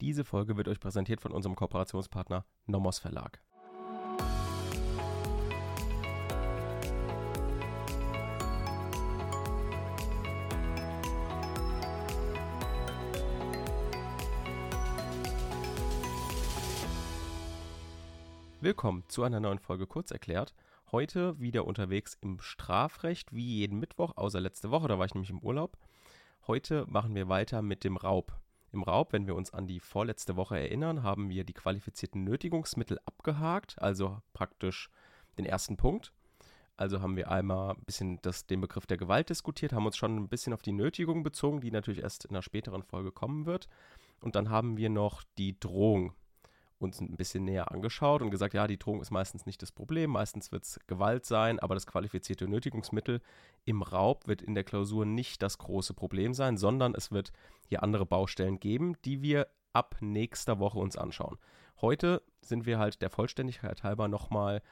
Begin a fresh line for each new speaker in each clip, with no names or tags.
Diese Folge wird euch präsentiert von unserem Kooperationspartner Nomos Verlag. Willkommen zu einer neuen Folge Kurz erklärt. Heute wieder unterwegs im Strafrecht, wie jeden Mittwoch, außer letzte Woche, da war ich nämlich im Urlaub. Heute machen wir weiter mit dem Raub. Im Raub, wenn wir uns an die vorletzte Woche erinnern, haben wir die qualifizierten Nötigungsmittel abgehakt, also praktisch den ersten Punkt. Also haben wir einmal ein bisschen das, den Begriff der Gewalt diskutiert, haben uns schon ein bisschen auf die Nötigung bezogen, die natürlich erst in einer späteren Folge kommen wird. Und dann haben wir noch die Drohung uns ein bisschen näher angeschaut und gesagt, ja, die Drohung ist meistens nicht das Problem, meistens wird es Gewalt sein, aber das qualifizierte Nötigungsmittel im Raub wird in der Klausur nicht das große Problem sein, sondern es wird hier andere Baustellen geben, die wir ab nächster Woche uns anschauen. Heute sind wir halt der Vollständigkeit halber nochmal,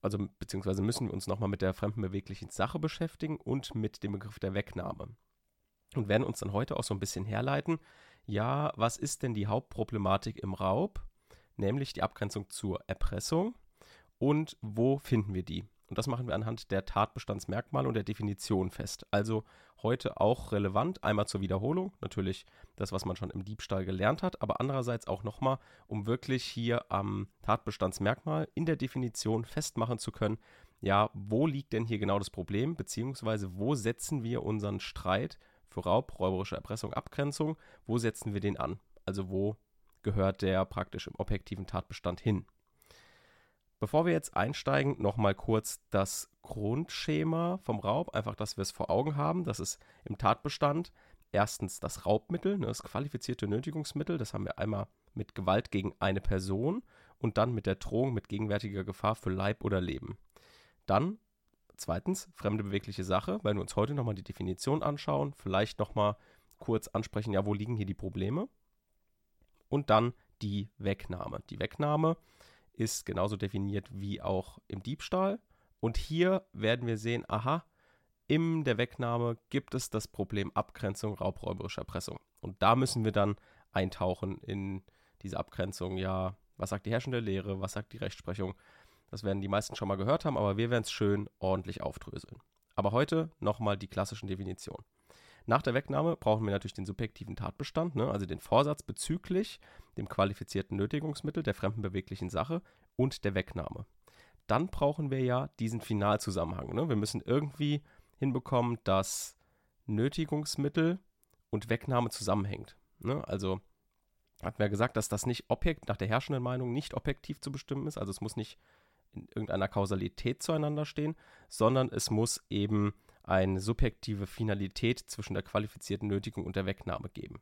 also beziehungsweise müssen wir uns nochmal mit der fremdenbeweglichen Sache beschäftigen und mit dem Begriff der Wegnahme. Und werden uns dann heute auch so ein bisschen herleiten, ja, was ist denn die Hauptproblematik im Raub? Nämlich die Abgrenzung zur Erpressung und wo finden wir die. Und das machen wir anhand der Tatbestandsmerkmale und der Definition fest. Also heute auch relevant, einmal zur Wiederholung, natürlich das, was man schon im Diebstahl gelernt hat, aber andererseits auch nochmal, um wirklich hier am Tatbestandsmerkmal in der Definition festmachen zu können, ja, wo liegt denn hier genau das Problem, beziehungsweise wo setzen wir unseren Streit für Raub, räuberische Erpressung, Abgrenzung, wo setzen wir den an? Also wo gehört der praktisch im objektiven Tatbestand hin. Bevor wir jetzt einsteigen, nochmal kurz das Grundschema vom Raub, einfach, dass wir es vor Augen haben. Das ist im Tatbestand erstens das Raubmittel, ne, das qualifizierte Nötigungsmittel. Das haben wir einmal mit Gewalt gegen eine Person und dann mit der Drohung mit gegenwärtiger Gefahr für Leib oder Leben. Dann zweitens fremde bewegliche Sache, weil wir uns heute nochmal die Definition anschauen, vielleicht nochmal kurz ansprechen, ja, wo liegen hier die Probleme? Und dann die Wegnahme. Die Wegnahme ist genauso definiert wie auch im Diebstahl. Und hier werden wir sehen, aha, in der Wegnahme gibt es das Problem Abgrenzung raubräuberischer Erpressung. Und da müssen wir dann eintauchen in diese Abgrenzung. Ja, was sagt die herrschende Lehre, was sagt die Rechtsprechung? Das werden die meisten schon mal gehört haben, aber wir werden es schön ordentlich aufdröseln. Aber heute nochmal die klassischen Definitionen. Nach der Wegnahme brauchen wir natürlich den subjektiven Tatbestand, ne, also den Vorsatz bezüglich dem qualifizierten Nötigungsmittel der fremden beweglichen Sache und der Wegnahme. Dann brauchen wir ja diesen Finalzusammenhang. Ne? Wir müssen irgendwie hinbekommen, dass Nötigungsmittel und Wegnahme zusammenhängt. Ne? Also hatten wir gesagt, dass das nicht objekt, nach der herrschenden Meinung nicht objektiv zu bestimmen ist. Also es muss nicht in irgendeiner Kausalität zueinander stehen, sondern es muss eben eine subjektive Finalität zwischen der qualifizierten Nötigung und der Wegnahme geben.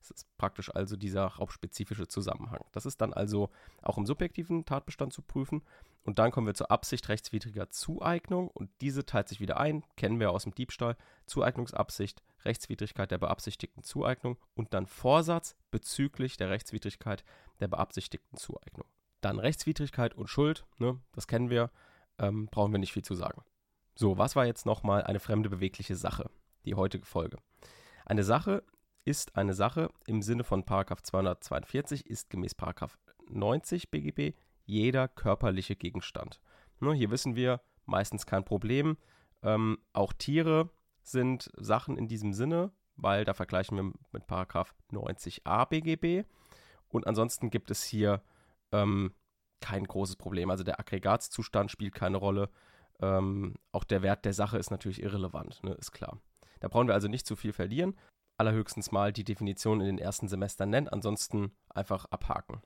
Das ist praktisch also dieser hauptspezifische Zusammenhang. Das ist dann also auch im subjektiven Tatbestand zu prüfen. Und dann kommen wir zur Absicht rechtswidriger Zueignung. Und diese teilt sich wieder ein, kennen wir aus dem Diebstahl. Zueignungsabsicht, Rechtswidrigkeit der beabsichtigten Zueignung und dann Vorsatz bezüglich der Rechtswidrigkeit der beabsichtigten Zueignung. Dann Rechtswidrigkeit und Schuld, ne, das kennen wir, ähm, brauchen wir nicht viel zu sagen. So, was war jetzt nochmal eine fremde bewegliche Sache? Die heutige Folge. Eine Sache ist eine Sache im Sinne von 242 ist gemäß 90 BGB jeder körperliche Gegenstand. Ne, hier wissen wir meistens kein Problem. Ähm, auch Tiere sind Sachen in diesem Sinne, weil da vergleichen wir mit 90a BGB. Und ansonsten gibt es hier ähm, kein großes Problem. Also der Aggregatzustand spielt keine Rolle. Ähm, auch der Wert der Sache ist natürlich irrelevant, ne, ist klar. Da brauchen wir also nicht zu viel verlieren. Allerhöchstens mal die Definition in den ersten Semestern nennen, ansonsten einfach abhaken.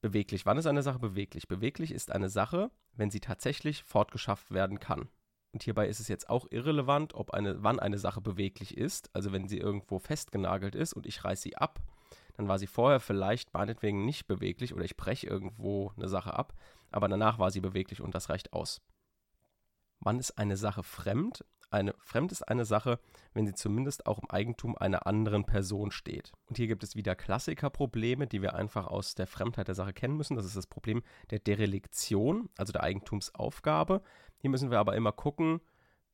Beweglich. Wann ist eine Sache beweglich? Beweglich ist eine Sache, wenn sie tatsächlich fortgeschafft werden kann. Und hierbei ist es jetzt auch irrelevant, ob eine, wann eine Sache beweglich ist. Also wenn sie irgendwo festgenagelt ist und ich reiße sie ab, dann war sie vorher vielleicht meinetwegen nicht beweglich oder ich breche irgendwo eine Sache ab, aber danach war sie beweglich und das reicht aus. Wann ist eine Sache fremd? Eine, fremd ist eine Sache, wenn sie zumindest auch im Eigentum einer anderen Person steht. Und hier gibt es wieder Klassikerprobleme, die wir einfach aus der Fremdheit der Sache kennen müssen. Das ist das Problem der Derelektion, also der Eigentumsaufgabe. Hier müssen wir aber immer gucken,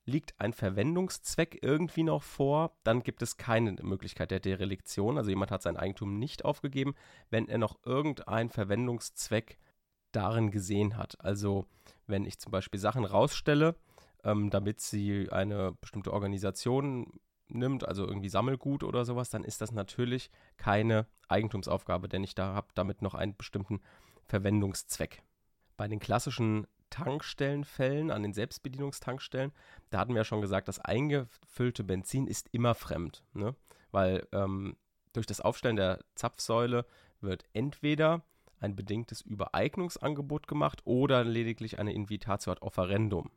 Liegt ein Verwendungszweck irgendwie noch vor, dann gibt es keine Möglichkeit der Dereliktion. Also jemand hat sein Eigentum nicht aufgegeben, wenn er noch irgendeinen Verwendungszweck darin gesehen hat. Also wenn ich zum Beispiel Sachen rausstelle, ähm, damit sie eine bestimmte Organisation nimmt, also irgendwie Sammelgut oder sowas, dann ist das natürlich keine Eigentumsaufgabe, denn ich da habe damit noch einen bestimmten Verwendungszweck. Bei den klassischen Tankstellenfällen, an den Selbstbedienungstankstellen, da hatten wir ja schon gesagt, das eingefüllte Benzin ist immer fremd, ne? weil ähm, durch das Aufstellen der Zapfsäule wird entweder ein bedingtes Übereignungsangebot gemacht oder lediglich eine Invitatio ad offerendum.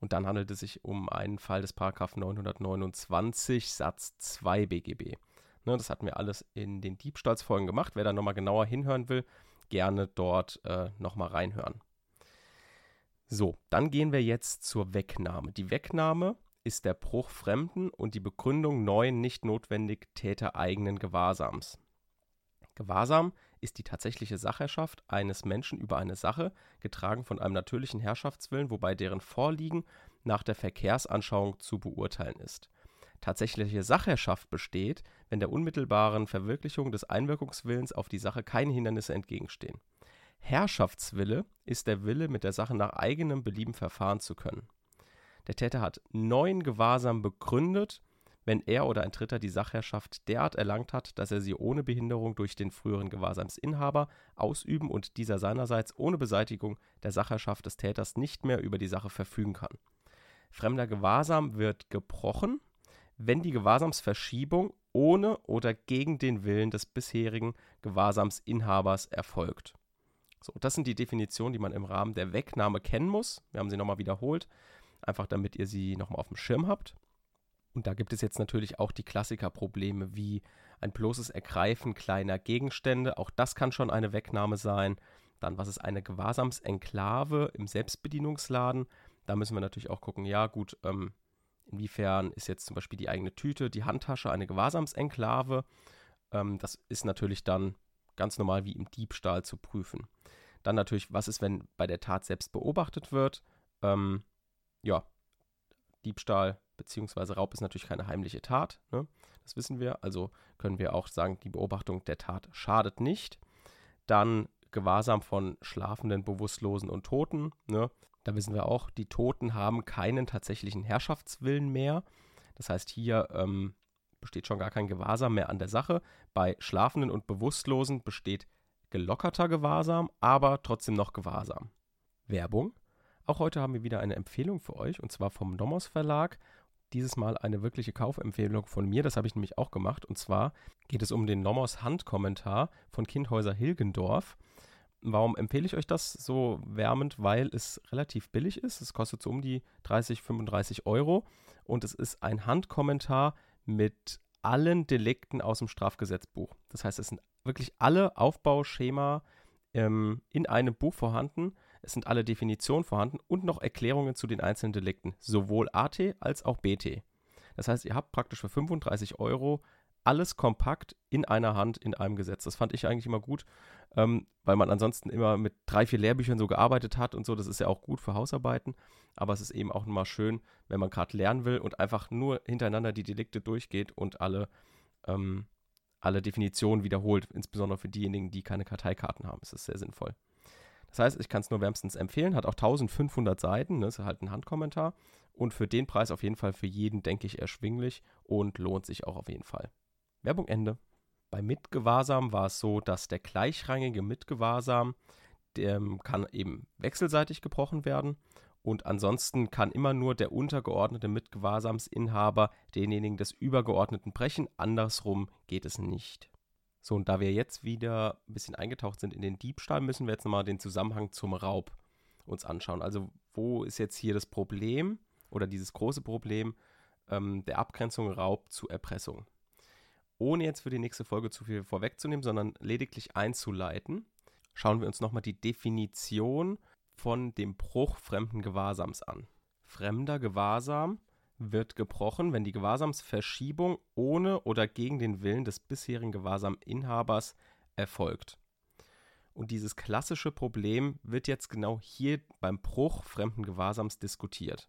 Und dann handelt es sich um einen Fall des Paragraph 929 Satz 2 BGB. Ne, das hatten wir alles in den Diebstahlsfolgen gemacht. Wer da nochmal genauer hinhören will, gerne dort äh, nochmal reinhören. So, dann gehen wir jetzt zur Wegnahme. Die Wegnahme ist der Bruch Fremden und die Begründung neuen nicht notwendig tätereigenen Gewahrsams. Gewahrsam ist die tatsächliche Sachherrschaft eines Menschen über eine Sache, getragen von einem natürlichen Herrschaftswillen, wobei deren Vorliegen nach der Verkehrsanschauung zu beurteilen ist. Tatsächliche Sachherrschaft besteht, wenn der unmittelbaren Verwirklichung des Einwirkungswillens auf die Sache keine Hindernisse entgegenstehen. Herrschaftswille ist der Wille, mit der Sache nach eigenem Belieben verfahren zu können. Der Täter hat neuen Gewahrsam begründet, wenn er oder ein Dritter die Sachherrschaft derart erlangt hat, dass er sie ohne Behinderung durch den früheren Gewahrsamsinhaber ausüben und dieser seinerseits ohne Beseitigung der Sachherrschaft des Täters nicht mehr über die Sache verfügen kann. Fremder Gewahrsam wird gebrochen, wenn die Gewahrsamsverschiebung ohne oder gegen den Willen des bisherigen Gewahrsamsinhabers erfolgt. So, das sind die Definitionen, die man im Rahmen der Wegnahme kennen muss. Wir haben sie nochmal wiederholt, einfach damit ihr sie nochmal auf dem Schirm habt. Und da gibt es jetzt natürlich auch die Klassikerprobleme wie ein bloßes Ergreifen kleiner Gegenstände. Auch das kann schon eine Wegnahme sein. Dann, was ist eine Gewahrsamsenklave im Selbstbedienungsladen? Da müssen wir natürlich auch gucken, ja gut, ähm, inwiefern ist jetzt zum Beispiel die eigene Tüte, die Handtasche eine Gewahrsamsenklave? Ähm, das ist natürlich dann ganz normal wie im Diebstahl zu prüfen. Dann natürlich, was ist, wenn bei der Tat selbst beobachtet wird? Ähm, ja, Diebstahl bzw. Raub ist natürlich keine heimliche Tat. Ne? Das wissen wir. Also können wir auch sagen, die Beobachtung der Tat schadet nicht. Dann Gewahrsam von Schlafenden, Bewusstlosen und Toten. Ne? Da wissen wir auch, die Toten haben keinen tatsächlichen Herrschaftswillen mehr. Das heißt, hier ähm, besteht schon gar kein Gewahrsam mehr an der Sache. Bei Schlafenden und Bewusstlosen besteht gelockerter Gewahrsam, aber trotzdem noch Gewahrsam. Werbung. Auch heute haben wir wieder eine Empfehlung für euch und zwar vom Nomos Verlag. Dieses Mal eine wirkliche Kaufempfehlung von mir, das habe ich nämlich auch gemacht. Und zwar geht es um den Nomos Handkommentar von Kindhäuser Hilgendorf. Warum empfehle ich euch das so wärmend? Weil es relativ billig ist. Es kostet so um die 30, 35 Euro. Und es ist ein Handkommentar mit allen Delikten aus dem Strafgesetzbuch. Das heißt, es sind wirklich alle Aufbauschema ähm, in einem Buch vorhanden. Es sind alle Definitionen vorhanden und noch Erklärungen zu den einzelnen Delikten, sowohl AT als auch BT. Das heißt, ihr habt praktisch für 35 Euro alles kompakt in einer Hand in einem Gesetz. Das fand ich eigentlich immer gut, ähm, weil man ansonsten immer mit drei, vier Lehrbüchern so gearbeitet hat und so. Das ist ja auch gut für Hausarbeiten. Aber es ist eben auch mal schön, wenn man gerade lernen will und einfach nur hintereinander die Delikte durchgeht und alle, ähm, alle Definitionen wiederholt. Insbesondere für diejenigen, die keine Karteikarten haben. Das ist sehr sinnvoll. Das heißt, ich kann es nur wärmstens empfehlen. Hat auch 1500 Seiten. Ne, ist halt ein Handkommentar. Und für den Preis auf jeden Fall für jeden, denke ich, erschwinglich und lohnt sich auch auf jeden Fall. Werbung Ende. Bei Mitgewahrsam war es so, dass der gleichrangige Mitgewahrsam der kann eben wechselseitig gebrochen werden und ansonsten kann immer nur der untergeordnete Mitgewahrsamsinhaber denjenigen des Übergeordneten brechen. Andersrum geht es nicht. So, und da wir jetzt wieder ein bisschen eingetaucht sind in den Diebstahl, müssen wir jetzt nochmal den Zusammenhang zum Raub uns anschauen. Also, wo ist jetzt hier das Problem oder dieses große Problem ähm, der Abgrenzung Raub zu Erpressung? ohne jetzt für die nächste Folge zu viel vorwegzunehmen, sondern lediglich einzuleiten, schauen wir uns nochmal die Definition von dem Bruch fremden Gewahrsams an. Fremder Gewahrsam wird gebrochen, wenn die Gewahrsamsverschiebung ohne oder gegen den Willen des bisherigen Gewahrsaminhabers erfolgt. Und dieses klassische Problem wird jetzt genau hier beim Bruch fremden Gewahrsams diskutiert.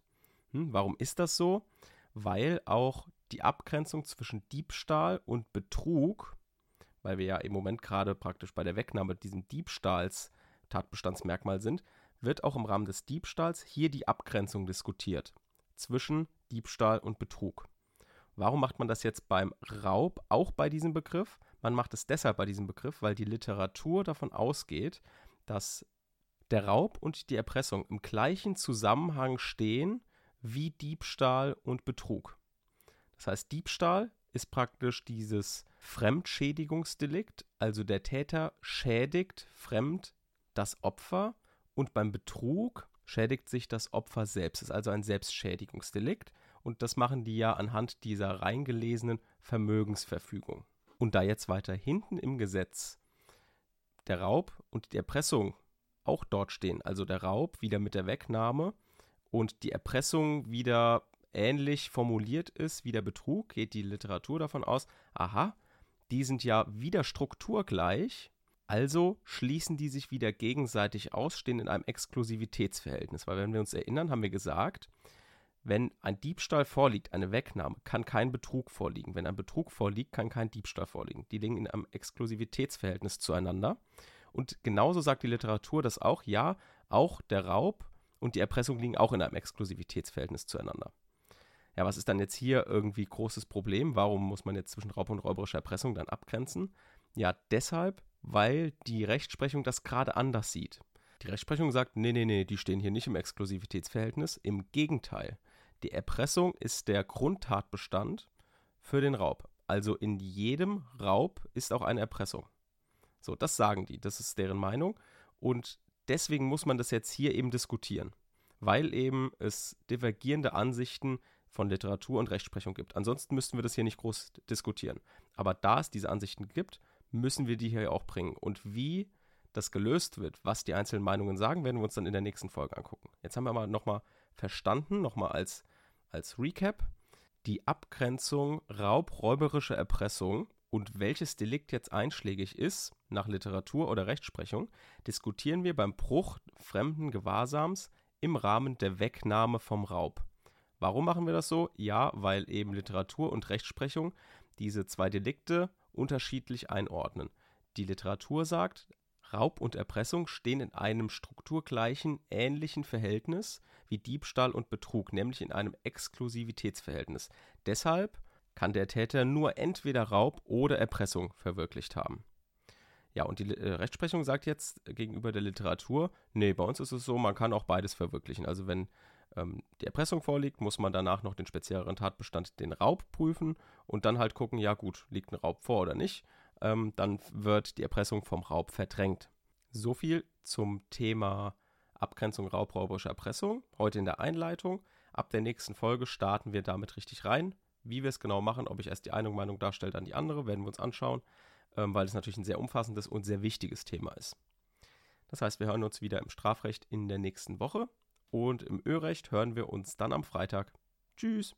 Hm, warum ist das so? Weil auch die Abgrenzung zwischen Diebstahl und Betrug, weil wir ja im Moment gerade praktisch bei der Wegnahme diesem Diebstahls Tatbestandsmerkmal sind, wird auch im Rahmen des Diebstahls hier die Abgrenzung diskutiert zwischen Diebstahl und Betrug. Warum macht man das jetzt beim Raub auch bei diesem Begriff? Man macht es deshalb bei diesem Begriff, weil die Literatur davon ausgeht, dass der Raub und die Erpressung im gleichen Zusammenhang stehen wie Diebstahl und Betrug. Das heißt, Diebstahl ist praktisch dieses Fremdschädigungsdelikt, also der Täter schädigt fremd das Opfer und beim Betrug schädigt sich das Opfer selbst. Es ist also ein Selbstschädigungsdelikt und das machen die ja anhand dieser reingelesenen Vermögensverfügung. Und da jetzt weiter hinten im Gesetz der Raub und die Erpressung auch dort stehen, also der Raub wieder mit der Wegnahme und die Erpressung wieder ähnlich formuliert ist wie der Betrug, geht die Literatur davon aus, aha, die sind ja wieder strukturgleich, also schließen die sich wieder gegenseitig aus, stehen in einem Exklusivitätsverhältnis. Weil wenn wir uns erinnern, haben wir gesagt, wenn ein Diebstahl vorliegt, eine Wegnahme, kann kein Betrug vorliegen. Wenn ein Betrug vorliegt, kann kein Diebstahl vorliegen. Die liegen in einem Exklusivitätsverhältnis zueinander. Und genauso sagt die Literatur das auch, ja, auch der Raub und die Erpressung liegen auch in einem Exklusivitätsverhältnis zueinander. Ja, was ist dann jetzt hier irgendwie großes Problem? Warum muss man jetzt zwischen Raub und räuberischer Erpressung dann abgrenzen? Ja, deshalb, weil die Rechtsprechung das gerade anders sieht. Die Rechtsprechung sagt, nee, nee, nee, die stehen hier nicht im Exklusivitätsverhältnis. Im Gegenteil, die Erpressung ist der Grundtatbestand für den Raub. Also in jedem Raub ist auch eine Erpressung. So, das sagen die, das ist deren Meinung. Und deswegen muss man das jetzt hier eben diskutieren, weil eben es divergierende Ansichten von Literatur und Rechtsprechung gibt. Ansonsten müssten wir das hier nicht groß diskutieren. Aber da es diese Ansichten gibt, müssen wir die hier auch bringen. Und wie das gelöst wird, was die einzelnen Meinungen sagen, werden wir uns dann in der nächsten Folge angucken. Jetzt haben wir aber nochmal verstanden, nochmal als, als Recap, die Abgrenzung raubräuberische Erpressung und welches Delikt jetzt einschlägig ist, nach Literatur oder Rechtsprechung, diskutieren wir beim Bruch fremden Gewahrsams im Rahmen der Wegnahme vom Raub. Warum machen wir das so? Ja, weil eben Literatur und Rechtsprechung diese zwei Delikte unterschiedlich einordnen. Die Literatur sagt, Raub und Erpressung stehen in einem strukturgleichen, ähnlichen Verhältnis wie Diebstahl und Betrug, nämlich in einem Exklusivitätsverhältnis. Deshalb kann der Täter nur entweder Raub oder Erpressung verwirklicht haben. Ja, und die äh, Rechtsprechung sagt jetzt gegenüber der Literatur, nee, bei uns ist es so, man kann auch beides verwirklichen. Also wenn ähm, die Erpressung vorliegt, muss man danach noch den spezielleren Tatbestand, den Raub, prüfen und dann halt gucken, ja gut, liegt ein Raub vor oder nicht. Ähm, dann wird die Erpressung vom Raub verdrängt. So viel zum Thema Abgrenzung raubräuberischer Erpressung. Heute in der Einleitung. Ab der nächsten Folge starten wir damit richtig rein. Wie wir es genau machen, ob ich erst die eine Meinung darstelle, dann die andere, werden wir uns anschauen, ähm, weil es natürlich ein sehr umfassendes und sehr wichtiges Thema ist. Das heißt, wir hören uns wieder im Strafrecht in der nächsten Woche. Und im Örecht hören wir uns dann am Freitag. Tschüss.